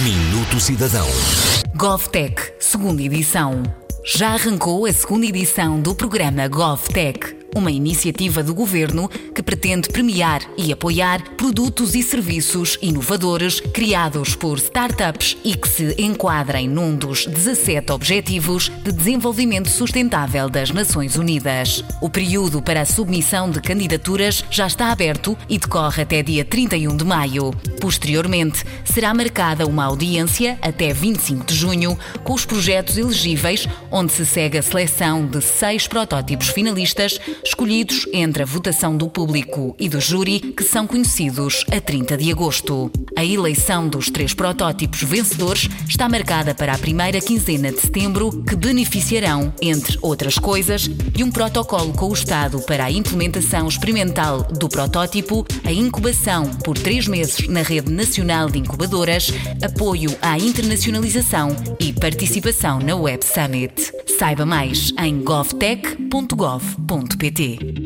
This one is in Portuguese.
Minuto Cidadão. GovTech, segunda edição. Já arrancou a segunda edição do programa GovTech uma iniciativa do governo que pretende premiar e apoiar produtos e serviços inovadores criados por startups e que se enquadrem num dos 17 Objetivos de Desenvolvimento Sustentável das Nações Unidas. O período para a submissão de candidaturas já está aberto e decorre até dia 31 de maio. Posteriormente, será marcada uma audiência até 25 de junho com os projetos elegíveis, onde se segue a seleção de seis protótipos finalistas escolhidos entre a votação do público e do júri, que são conhecidos a 30 de agosto. A eleição dos três protótipos vencedores está marcada para a primeira quinzena de setembro, que beneficiarão, entre outras coisas, de um protocolo com o Estado para a implementação experimental do protótipo, a incubação por três meses na Rede Nacional de Incubadoras, apoio à internacionalização e participação na Web Summit. Saiba mais em govtech.gov.pt. ChatGPT.